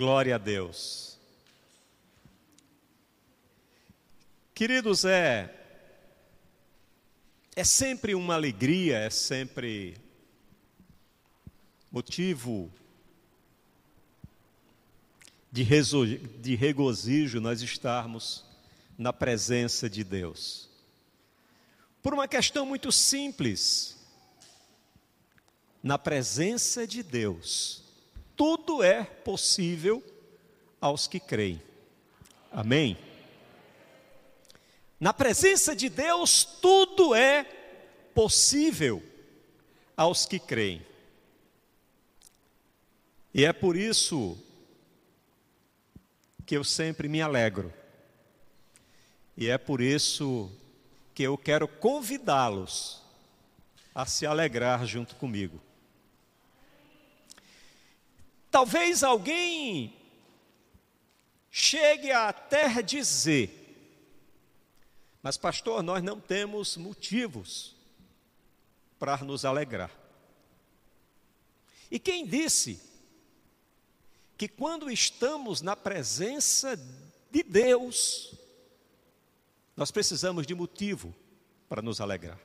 Glória a Deus. Queridos, é é sempre uma alegria, é sempre motivo de, de regozijo nós estarmos na presença de Deus. Por uma questão muito simples. Na presença de Deus, tudo é possível aos que creem. Amém? Na presença de Deus, tudo é possível aos que creem. E é por isso que eu sempre me alegro. E é por isso que eu quero convidá-los a se alegrar junto comigo. Talvez alguém chegue até dizer, mas pastor, nós não temos motivos para nos alegrar. E quem disse que quando estamos na presença de Deus, nós precisamos de motivo para nos alegrar.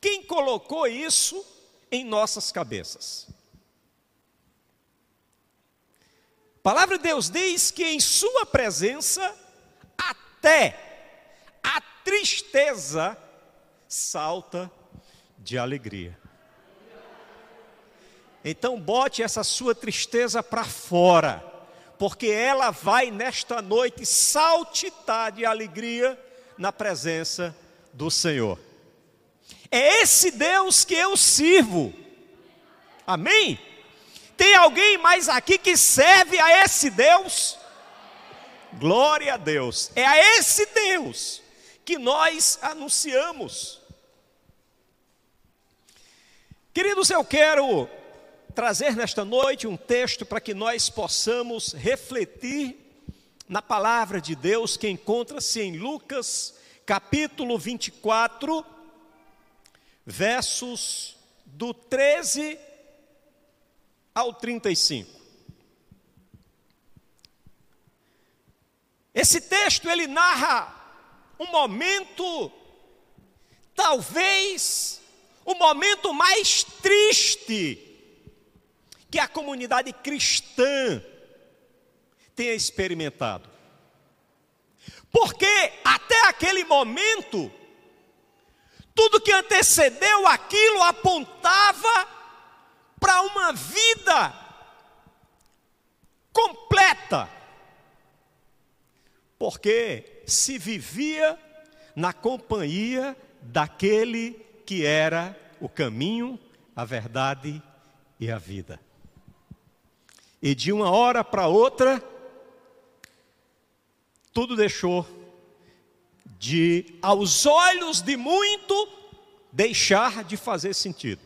Quem colocou isso em nossas cabeças? A palavra de Deus diz que em Sua presença, até a tristeza salta de alegria. Então, bote essa sua tristeza para fora, porque ela vai nesta noite saltitar de alegria na presença do Senhor. É esse Deus que eu sirvo. Amém? Tem alguém mais aqui que serve a esse Deus? Glória a Deus. É a esse Deus que nós anunciamos. Queridos, eu quero trazer nesta noite um texto para que nós possamos refletir na palavra de Deus que encontra-se em Lucas, capítulo 24, versos do 13 ao 35. Esse texto ele narra um momento, talvez o momento mais triste que a comunidade cristã tenha experimentado. Porque até aquele momento, tudo que antecedeu aquilo apontava para uma vida completa. Porque se vivia na companhia daquele que era o caminho, a verdade e a vida. E de uma hora para outra, tudo deixou de, aos olhos de muito, deixar de fazer sentido.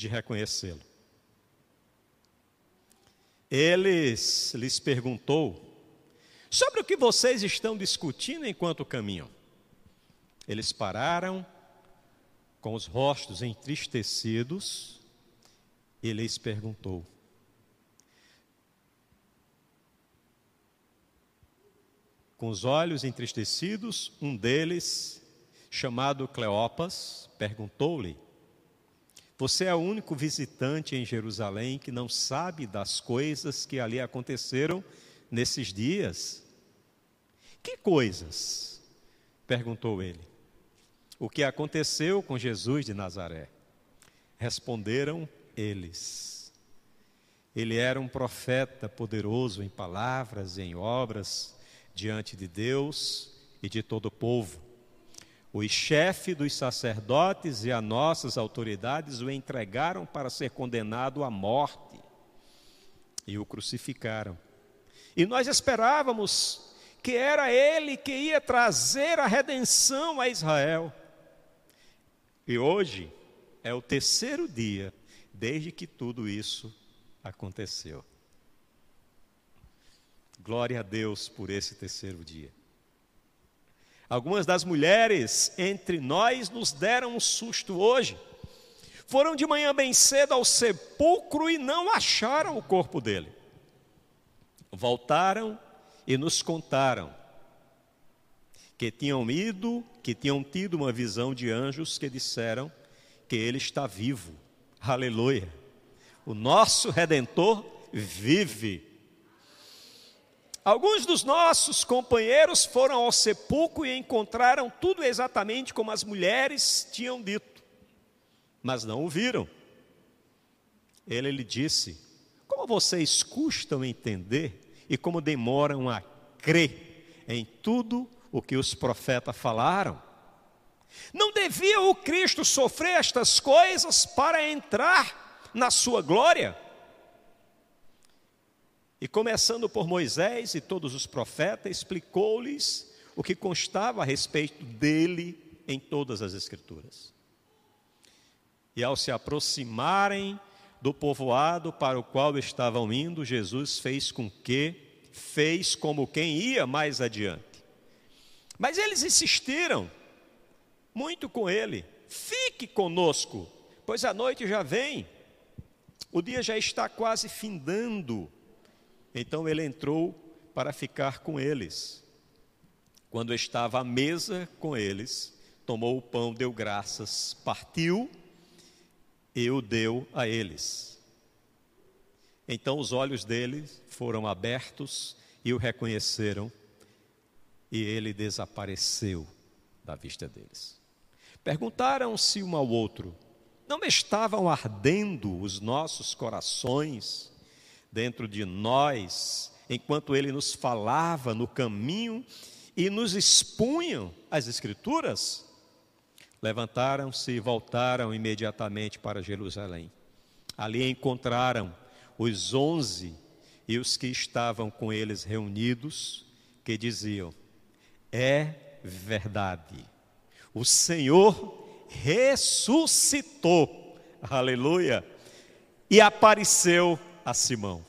de reconhecê-lo. Eles lhes perguntou: Sobre o que vocês estão discutindo enquanto caminham? Eles pararam com os rostos entristecidos, ele lhes perguntou: Com os olhos entristecidos, um deles, chamado Cleopas, perguntou-lhe: Você é o único visitante em Jerusalém que não sabe das coisas que ali aconteceram nesses dias? Que coisas? perguntou ele o que aconteceu com Jesus de Nazaré? Responderam eles. Ele era um profeta poderoso em palavras e em obras diante de Deus e de todo o povo. O chefe dos sacerdotes e as nossas autoridades o entregaram para ser condenado à morte. e o crucificaram. E nós esperávamos que era ele que ia trazer a redenção a Israel. E hoje é o terceiro dia desde que tudo isso aconteceu. Glória a Deus por esse terceiro dia. Algumas das mulheres entre nós nos deram um susto hoje. Foram de manhã bem cedo ao sepulcro e não acharam o corpo dele. Voltaram e nos contaram que tinham ido, que tinham tido uma visão de anjos que disseram que ele está vivo. Aleluia. O nosso redentor vive. Alguns dos nossos companheiros foram ao sepulcro e encontraram tudo exatamente como as mulheres tinham dito, mas não o viram. Ele lhe disse: Como vocês custam entender e como demoram a crer em tudo o que os profetas falaram? Não devia o Cristo sofrer estas coisas para entrar na sua glória? E começando por Moisés e todos os profetas, explicou-lhes o que constava a respeito dele em todas as Escrituras. E ao se aproximarem do povoado para o qual estavam indo, Jesus fez com que, fez como quem ia mais adiante. Mas eles insistiram muito com ele: fique conosco, pois a noite já vem, o dia já está quase findando. Então ele entrou para ficar com eles. Quando estava à mesa com eles, tomou o pão, deu graças, partiu e o deu a eles. Então os olhos deles foram abertos e o reconheceram, e ele desapareceu da vista deles. Perguntaram-se um ao outro: Não estavam ardendo os nossos corações dentro de nós, enquanto ele nos falava no caminho e nos expunham as Escrituras, levantaram-se e voltaram imediatamente para Jerusalém. Ali encontraram os onze e os que estavam com eles reunidos, que diziam: É verdade, o Senhor ressuscitou, aleluia, e apareceu a Simão.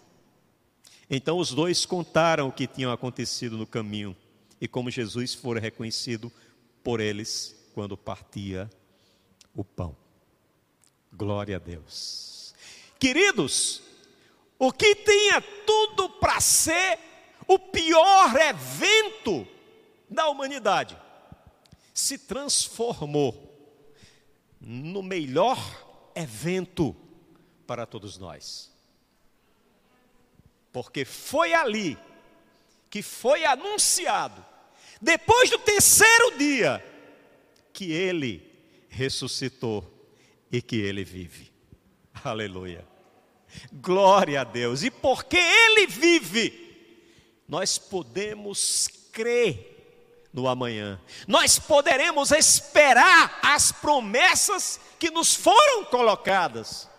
Então os dois contaram o que tinha acontecido no caminho e como Jesus fora reconhecido por eles quando partia o pão. Glória a Deus. Queridos, o que tinha tudo para ser o pior evento da humanidade se transformou no melhor evento para todos nós porque foi ali que foi anunciado, depois do terceiro dia, que ele ressuscitou e que ele vive. Aleluia. Glória a Deus. E porque ele vive, nós podemos crer no amanhã. Nós poderemos esperar as promessas que nos foram colocadas.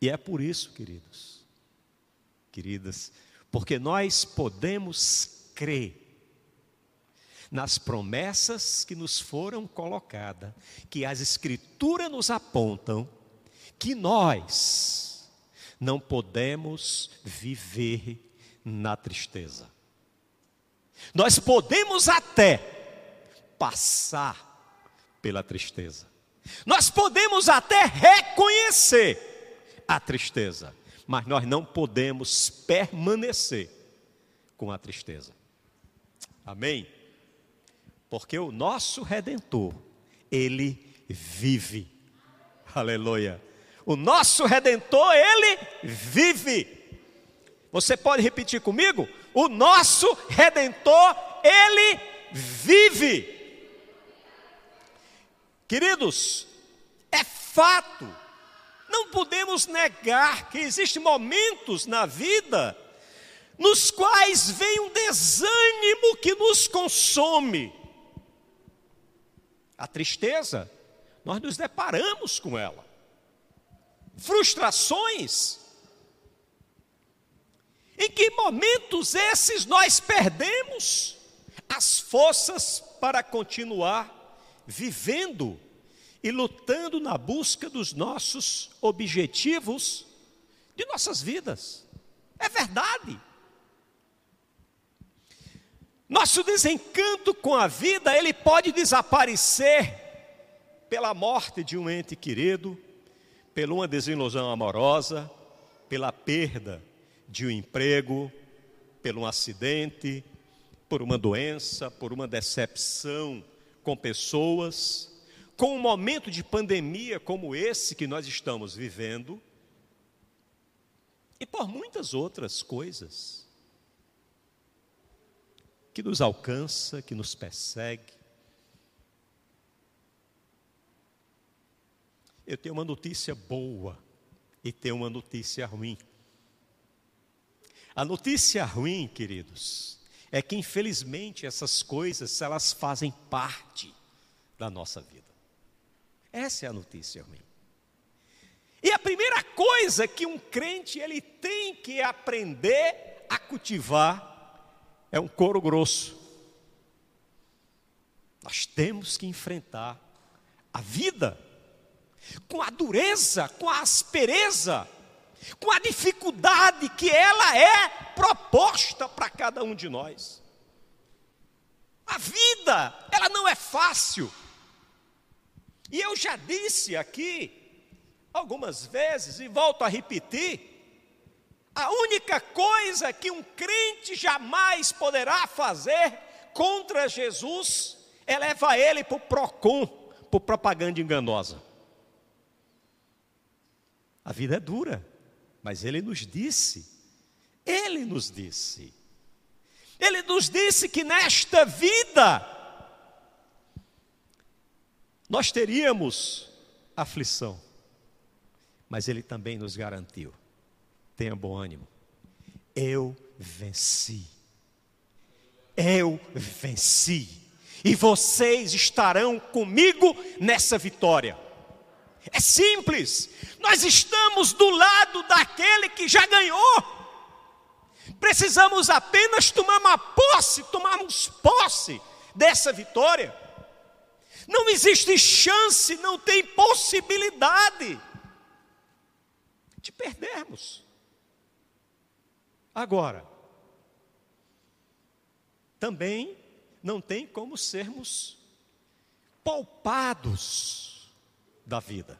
E é por isso, queridos, queridas, porque nós podemos crer nas promessas que nos foram colocadas, que as Escrituras nos apontam, que nós não podemos viver na tristeza. Nós podemos até passar pela tristeza. Nós podemos até reconhecer a tristeza, mas nós não podemos permanecer com a tristeza. Amém? Porque o nosso redentor, ele vive. Aleluia. O nosso redentor, ele vive. Você pode repetir comigo? O nosso redentor, ele vive. Queridos, é fato não podemos negar que existem momentos na vida nos quais vem um desânimo que nos consome. A tristeza, nós nos deparamos com ela. frustrações. Em que momentos esses nós perdemos as forças para continuar vivendo e lutando na busca dos nossos objetivos de nossas vidas? É verdade. Nosso desencanto com a vida, ele pode desaparecer pela morte de um ente querido, pela uma desilusão amorosa, pela perda de um emprego, por um acidente, por uma doença, por uma decepção com pessoas, com um momento de pandemia como esse que nós estamos vivendo, e por muitas outras coisas que nos alcança, que nos persegue. Eu tenho uma notícia boa e tenho uma notícia ruim. A notícia ruim, queridos, é que infelizmente essas coisas elas fazem parte da nossa vida. Essa é a notícia ruim. E a primeira coisa que um crente ele tem que aprender a cultivar é um couro grosso. Nós temos que enfrentar a vida com a dureza, com a aspereza, com a dificuldade que ela é proposta para cada um de nós. A vida, ela não é fácil. E eu já disse aqui algumas vezes e volto a repetir, a única coisa que um crente jamais poderá fazer contra Jesus é levar ele para o PROCON, por propaganda enganosa. A vida é dura, mas ele nos disse, ele nos disse, ele nos disse que nesta vida nós teríamos aflição, mas ele também nos garantiu Tenha bom ânimo. Eu venci. Eu venci. E vocês estarão comigo nessa vitória. É simples. Nós estamos do lado daquele que já ganhou. Precisamos apenas tomar uma posse, tomarmos posse dessa vitória. Não existe chance, não tem possibilidade de perdermos. Agora, também não tem como sermos poupados da vida.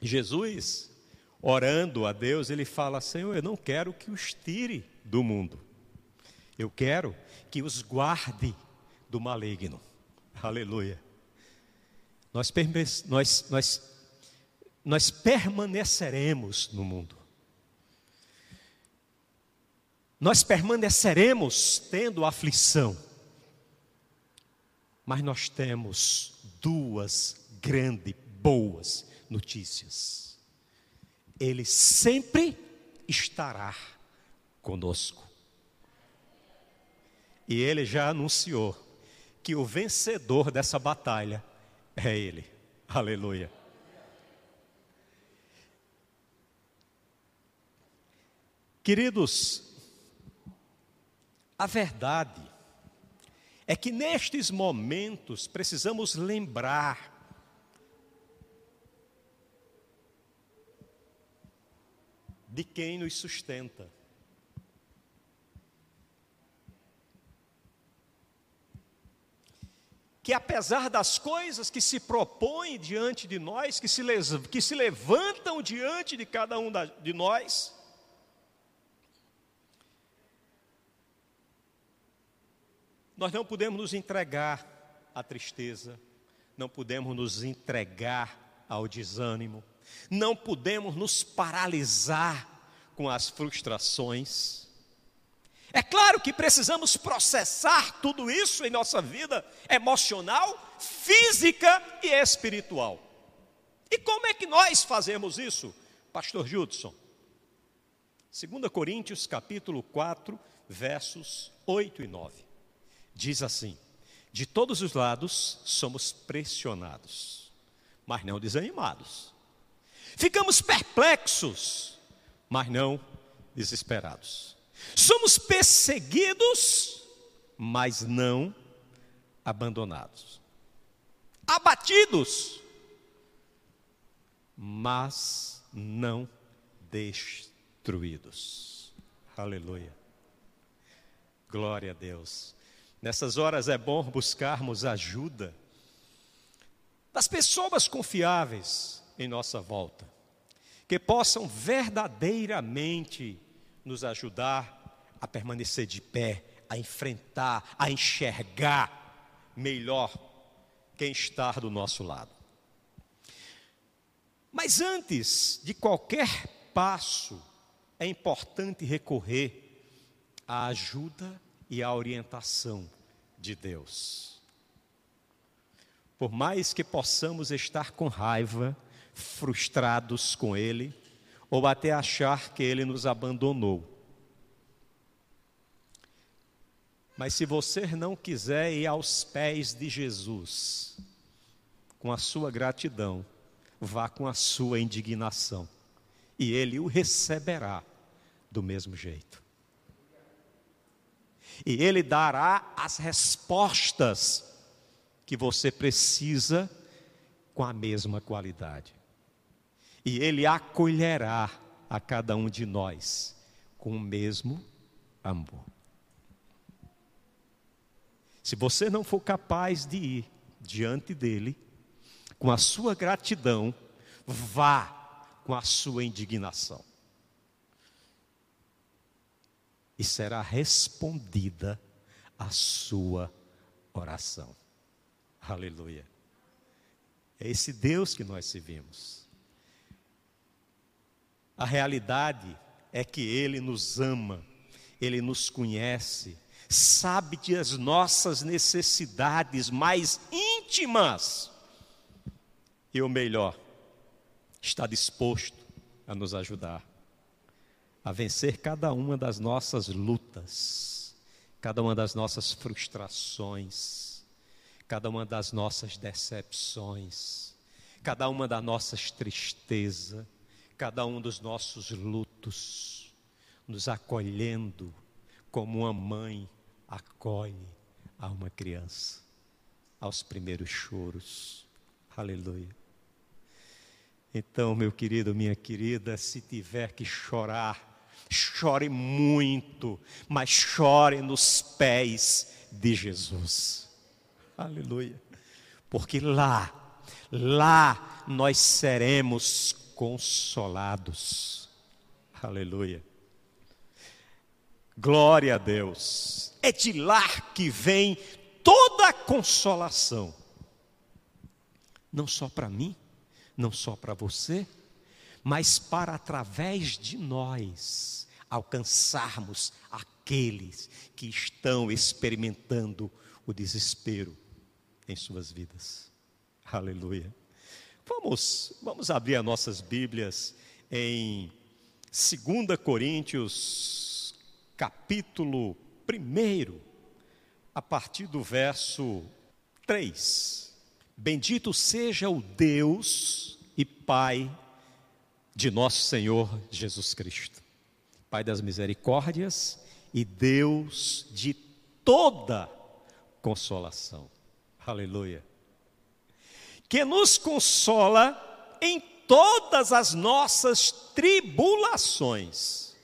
Jesus, orando a Deus, ele fala: Senhor, eu não quero que os tire do mundo, eu quero que os guarde do maligno. Aleluia. Nós, nós, nós, nós permaneceremos no mundo nós permaneceremos tendo aflição. Mas nós temos duas grandes, boas notícias. Ele sempre estará conosco. E ele já anunciou que o vencedor dessa batalha é ele. Aleluia. Queridos, a verdade é que nestes momentos precisamos lembrar de quem nos sustenta. Que apesar das coisas que se propõem diante de nós, que se, que se levantam diante de cada um de nós, Nós não podemos nos entregar à tristeza, não podemos nos entregar ao desânimo, não podemos nos paralisar com as frustrações. É claro que precisamos processar tudo isso em nossa vida emocional, física e espiritual. E como é que nós fazemos isso, Pastor Judson? 2 Coríntios capítulo 4, versos 8 e 9 diz assim: De todos os lados somos pressionados, mas não desanimados. Ficamos perplexos, mas não desesperados. Somos perseguidos, mas não abandonados. Abatidos, mas não destruídos. Aleluia. Glória a Deus. Nessas horas é bom buscarmos ajuda das pessoas confiáveis em nossa volta, que possam verdadeiramente nos ajudar a permanecer de pé, a enfrentar, a enxergar melhor quem está do nosso lado. Mas antes de qualquer passo, é importante recorrer à ajuda e à orientação de Deus. Por mais que possamos estar com raiva, frustrados com Ele, ou até achar que Ele nos abandonou. Mas se você não quiser ir aos pés de Jesus, com a sua gratidão, vá com a sua indignação, e ele o receberá do mesmo jeito. E ele dará as respostas que você precisa com a mesma qualidade. E ele acolherá a cada um de nós com o mesmo amor. Se você não for capaz de ir diante dele, com a sua gratidão, vá com a sua indignação. E será respondida a sua oração. Aleluia. É esse Deus que nós servimos. A realidade é que Ele nos ama, Ele nos conhece, sabe das nossas necessidades mais íntimas e o melhor, está disposto a nos ajudar a vencer cada uma das nossas lutas, cada uma das nossas frustrações, cada uma das nossas decepções, cada uma das nossas tristezas, cada um dos nossos lutos, nos acolhendo como uma mãe acolhe a uma criança aos primeiros choros. Aleluia. Então, meu querido, minha querida, se tiver que chorar, chore muito, mas chore nos pés de Jesus. Aleluia. Porque lá, lá nós seremos consolados. Aleluia. Glória a Deus. É de lá que vem toda a consolação. Não só para mim, não só para você, mas para através de nós alcançarmos aqueles que estão experimentando o desespero em suas vidas. Aleluia. Vamos, vamos abrir as nossas Bíblias em 2 Coríntios, capítulo 1, a partir do verso 3. Bendito seja o Deus e Pai de nosso Senhor Jesus Cristo, Pai das misericórdias e Deus de toda consolação. Aleluia. Que nos consola em todas as nossas tribulações,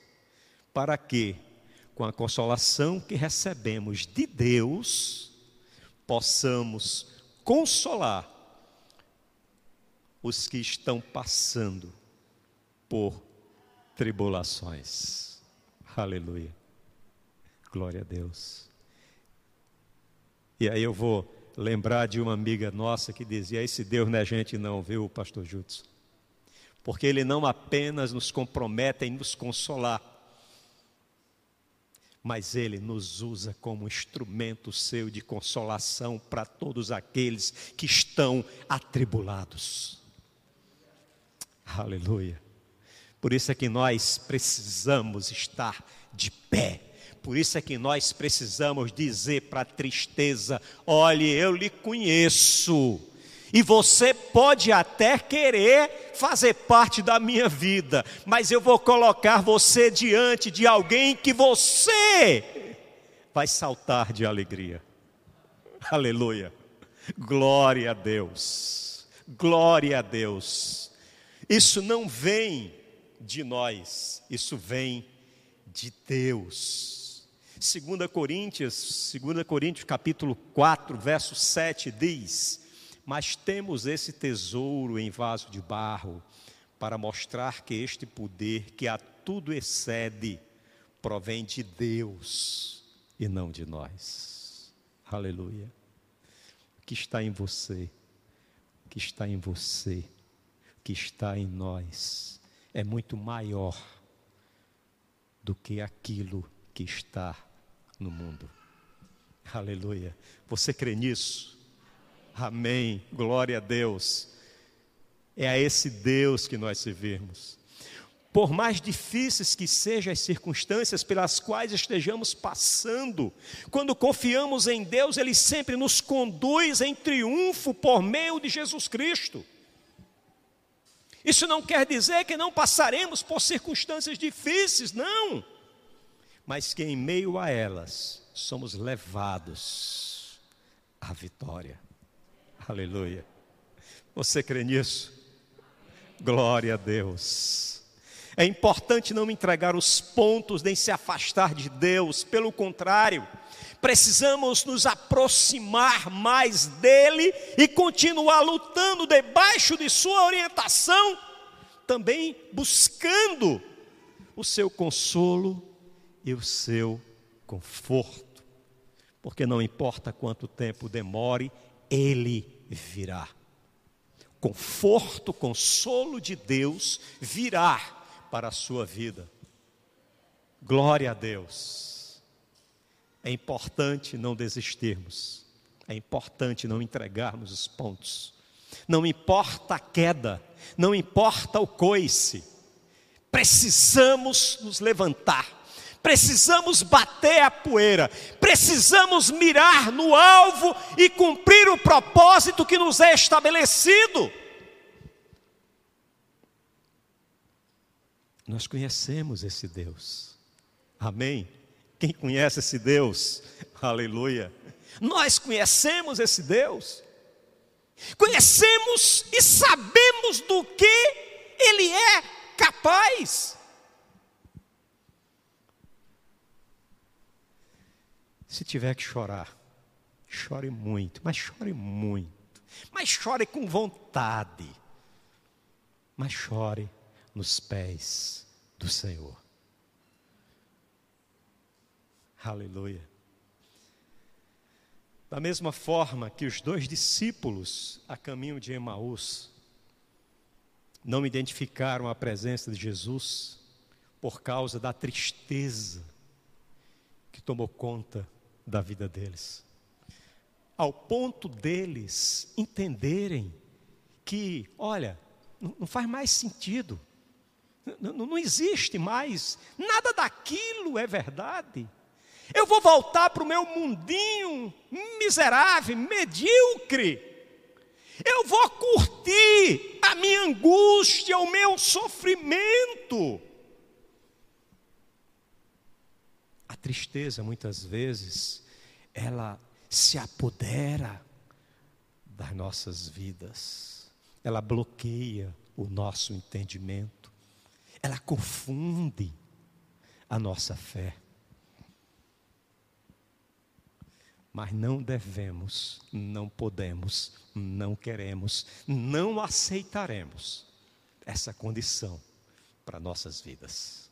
para que, com a consolação que recebemos de Deus, possamos consolar os que estão passando por tribulações. Aleluia. Glória a Deus. E aí eu vou lembrar de uma amiga nossa que dizia: Esse Deus não é gente, não, viu, Pastor Judson? Porque Ele não apenas nos compromete em nos consolar, mas Ele nos usa como instrumento seu de consolação para todos aqueles que estão atribulados. Aleluia. Por isso é que nós precisamos estar de pé. Por isso é que nós precisamos dizer para a tristeza: olhe, eu lhe conheço E você pode até querer fazer parte da minha vida, mas eu vou colocar você diante de alguém que você vai saltar de alegria. Aleluia. Glória a Deus. Glória a Deus. Isso não vem de nós, isso vem de Deus. 2 Coríntios, 2 Coríntios capítulo 4, verso 7 diz: "Mas temos esse tesouro em vaso de barro, para mostrar que este poder que a tudo excede provém de Deus e não de nós." Aleluia. O que está em você? O que está em você? O que está em nós é muito maior do que aquilo que está no mundo. Aleluia. Você crê nisso? Amém. Glória a Deus. É a esse Deus que nós servimos. Por mais difíceis que sejam as circunstâncias pelas quais estejamos passando, quando confiamos em Deus, Ele sempre nos conduz em triunfo por meio de Jesus Cristo. Isso não quer dizer que não passaremos por circunstâncias difíceis, não. Mas que em meio a elas somos levados à vitória. Aleluia. Você crê nisso? Glória a Deus. É importante não entregar os pontos nem se afastar de Deus, pelo contrário, precisamos nos aproximar mais dele e continuar lutando debaixo de sua orientação, também buscando o seu consolo e o seu conforto, porque não importa quanto tempo demore, ele virá. Conforto, consolo de Deus virá para a sua vida. Glória a Deus. É importante não desistirmos. É importante não entregarmos os pontos. Não importa a queda, não importa o coice. Precisamos nos levantar. Precisamos bater a poeira, precisamos mirar no alvo e cumprir o propósito que nos é estabelecido. Nós conhecemos esse Deus, amém? Quem conhece esse Deus? Aleluia. Nós conhecemos esse Deus. Conhecemos e sabemos do que Ele é capaz. Se tiver que chorar, chore muito, mas chore muito. Mas chore com vontade. Mas chore nos pés do Senhor. Aleluia. Da mesma forma que os dois discípulos a caminho de Emaús não identificaram a presença de Jesus por causa da tristeza que tomou conta da vida deles. Ao ponto deles entenderem que, olha, não faz mais sentido, não, não existe mais, nada daquilo é verdade. Eu vou voltar para o meu mundinho miserável, medíocre. Eu vou curtir a minha angústia, o meu sofrimento. A tristeza, muitas vezes, ela se apodera das nossas vidas, ela bloqueia o nosso entendimento, ela confunde a nossa fé. Mas não devemos, não podemos, não queremos, não aceitaremos essa condição para nossas vidas.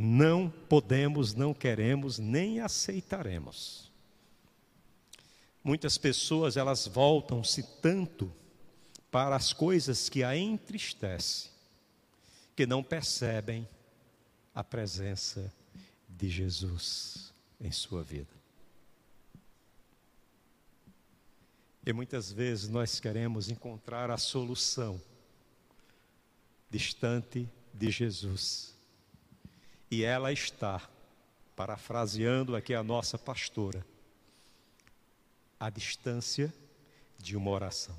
Não podemos, não queremos, nem aceitaremos. Muitas pessoas elas voltam-se tanto para as coisas que a entristecem, que não percebem a presença de Jesus em sua vida. E muitas vezes nós queremos encontrar a solução distante de Jesus. E ela está, parafraseando aqui a nossa pastora, a distância de uma oração.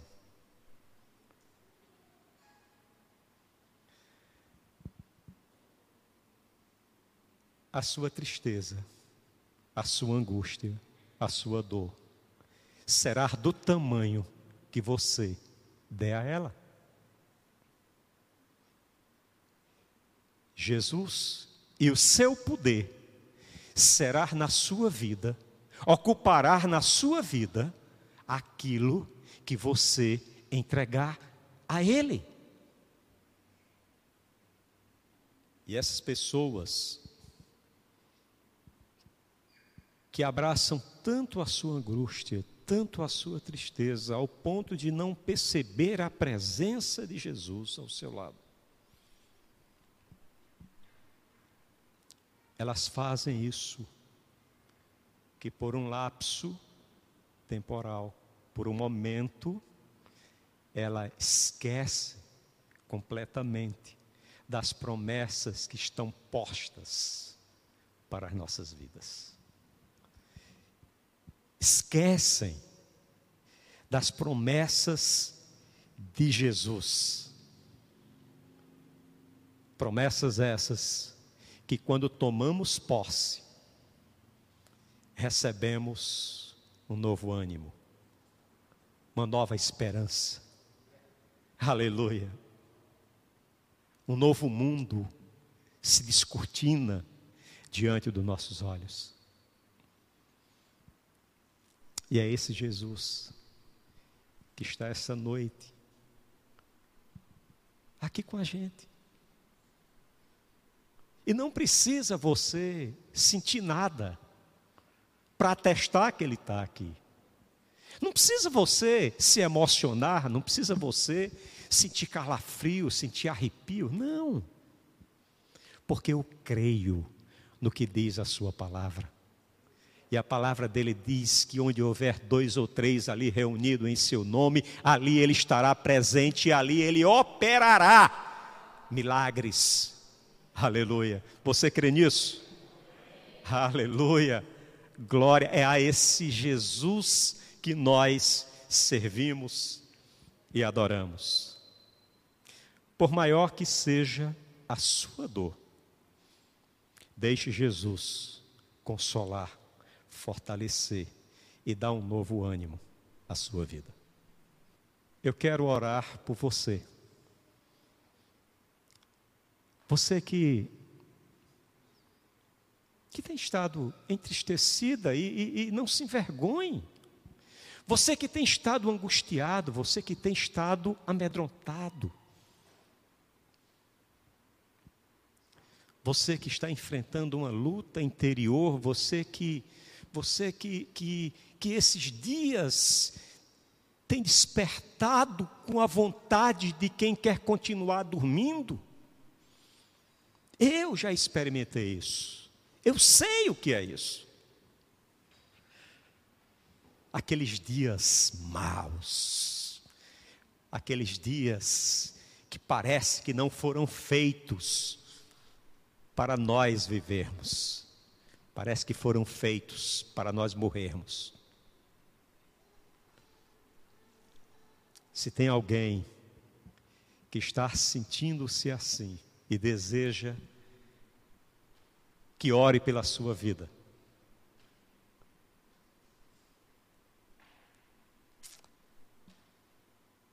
A sua tristeza, a sua angústia, a sua dor será do tamanho que você der a ela. Jesus e o seu poder será na sua vida, ocupará na sua vida aquilo que você entregar a Ele. E essas pessoas que abraçam tanto a sua angústia, tanto a sua tristeza, ao ponto de não perceber a presença de Jesus ao seu lado. Elas fazem isso, que por um lapso temporal, por um momento, ela esquece completamente das promessas que estão postas para as nossas vidas. Esquecem das promessas de Jesus. Promessas essas que quando tomamos posse, recebemos um novo ânimo, uma nova esperança. Aleluia. Um novo mundo se descortina diante dos nossos olhos. E é esse Jesus que está essa noite aqui com a gente. E não precisa você sentir nada para atestar que ele está aqui. Não precisa você se emocionar, não precisa você sentir calafrio, sentir arrepio, não. Porque eu creio no que diz a sua palavra. E a palavra dele diz que onde houver dois ou três ali reunidos em seu nome, ali ele estará presente e ali ele operará milagres Aleluia. Você crê nisso? Aleluia. Glória é a esse Jesus que nós servimos e adoramos. Por maior que seja a sua dor, deixe Jesus consolar, fortalecer e dar um novo ânimo à sua vida. Eu quero orar por você. Você que, que tem estado entristecida e, e, e não se envergonhe. Você que tem estado angustiado, você que tem estado amedrontado. Você que está enfrentando uma luta interior, você que você que, que, que esses dias tem despertado com a vontade de quem quer continuar dormindo. Eu já experimentei isso. Eu sei o que é isso. Aqueles dias maus, aqueles dias que parece que não foram feitos para nós vivermos, parece que foram feitos para nós morrermos. Se tem alguém que está sentindo-se assim e deseja que ore pela sua vida.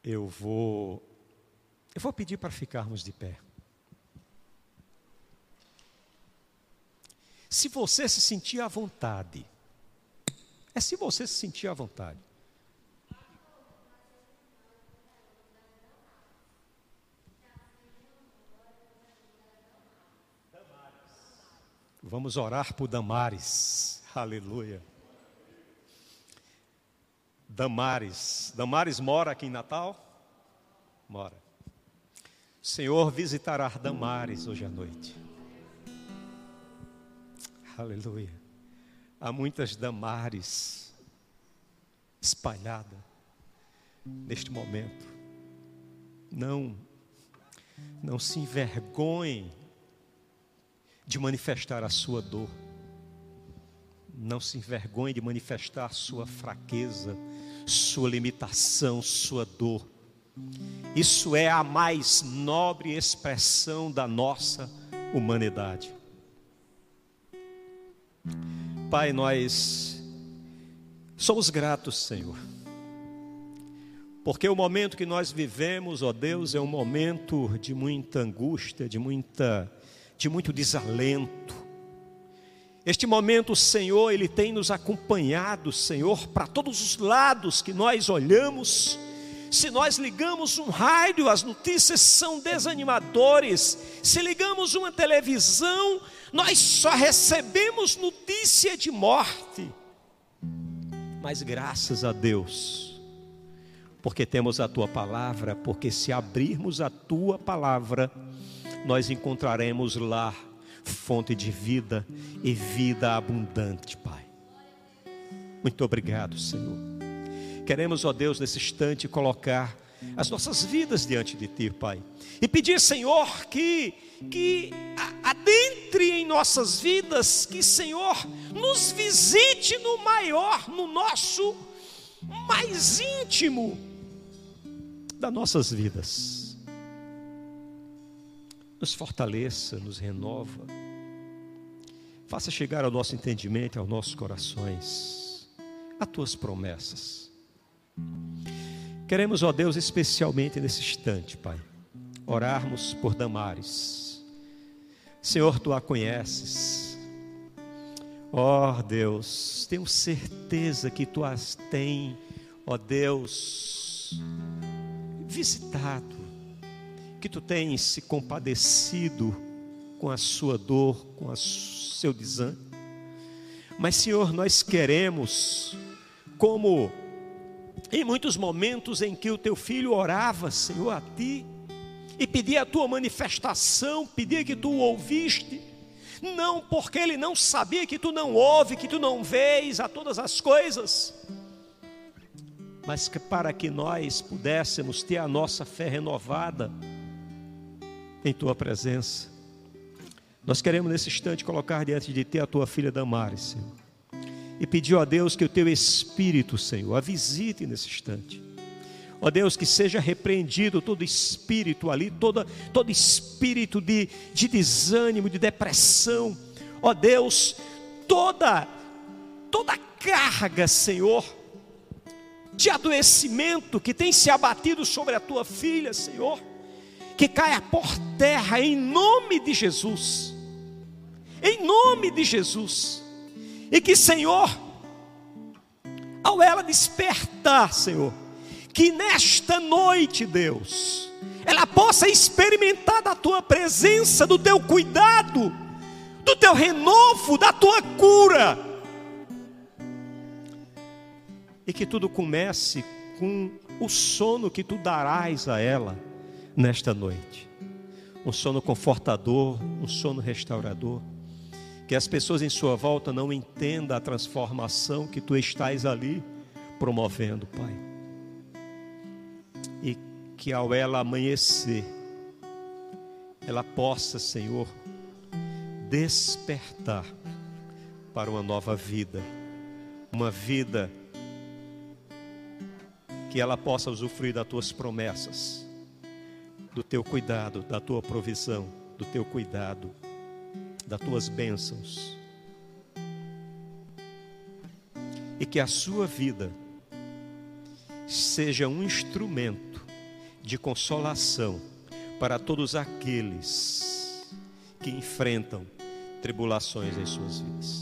Eu vou eu vou pedir para ficarmos de pé. Se você se sentir à vontade, é se você se sentir à vontade. Vamos orar por Damares. Aleluia. Damares. Damares mora aqui em Natal? Mora. O Senhor visitará Damares hoje à noite. Aleluia. Há muitas Damares espalhadas neste momento. Não, não se envergonhe de manifestar a sua dor. Não se envergonhe de manifestar sua fraqueza, sua limitação, sua dor. Isso é a mais nobre expressão da nossa humanidade. Pai, nós somos gratos, Senhor, porque o momento que nós vivemos, ó Deus, é um momento de muita angústia, de muita, de muito desalento. Este momento, o Senhor, ele tem nos acompanhado, Senhor, para todos os lados que nós olhamos se nós ligamos um rádio, as notícias são desanimadores. Se ligamos uma televisão, nós só recebemos notícia de morte. Mas graças a Deus, porque temos a tua palavra, porque se abrirmos a tua palavra, nós encontraremos lá fonte de vida e vida abundante, Pai. Muito obrigado, Senhor. Queremos, ó Deus, nesse instante colocar as nossas vidas diante de Ti, Pai. E pedir, Senhor, que, que adentre em nossas vidas, que, Senhor, nos visite no maior, no nosso mais íntimo das nossas vidas. Nos fortaleça, nos renova. Faça chegar ao nosso entendimento, aos nossos corações, as tuas promessas Queremos, ó Deus, especialmente nesse instante, Pai, orarmos por Damares. Senhor, tu a conheces. Ó Deus, tenho certeza que tu as tem, ó Deus, visitado, que tu tens se compadecido com a sua dor, com o seu desânimo. Mas, Senhor, nós queremos, como em muitos momentos em que o teu filho orava, Senhor, a ti, e pedia a tua manifestação, pedia que tu o ouviste, não porque ele não sabia que tu não ouve, que tu não vês a todas as coisas, mas que para que nós pudéssemos ter a nossa fé renovada em tua presença. Nós queremos nesse instante colocar diante de ti a tua filha Damares, Senhor e pediu a Deus que o teu Espírito, Senhor, a visite nesse instante. Ó Deus, que seja repreendido todo espírito ali, todo, todo espírito de, de desânimo, de depressão. Ó Deus, toda, toda carga, Senhor, de adoecimento que tem se abatido sobre a tua filha, Senhor, que caia por terra em nome de Jesus. Em nome de Jesus e que, Senhor, ao ela despertar, Senhor, que nesta noite, Deus, ela possa experimentar da tua presença, do teu cuidado, do teu renovo, da tua cura. E que tudo comece com o sono que tu darás a ela nesta noite. Um sono confortador, um sono restaurador que as pessoas em sua volta não entendam a transformação que tu estás ali promovendo, Pai. E que ao ela amanhecer, ela possa, Senhor, despertar para uma nova vida, uma vida que ela possa usufruir das tuas promessas, do teu cuidado, da tua provisão, do teu cuidado das tuas bênçãos. E que a sua vida seja um instrumento de consolação para todos aqueles que enfrentam tribulações em suas vidas.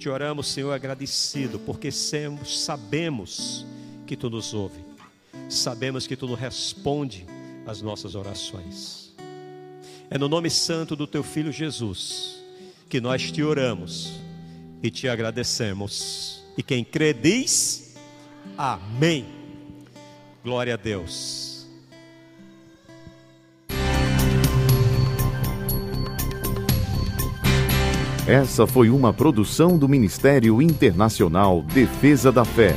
Te oramos, Senhor, agradecido, porque sabemos que Tu nos ouve, sabemos que Tu responde às nossas orações. É no nome santo do teu filho Jesus que nós te oramos e te agradecemos. E quem crê diz: Amém. Glória a Deus. Essa foi uma produção do Ministério Internacional Defesa da Fé,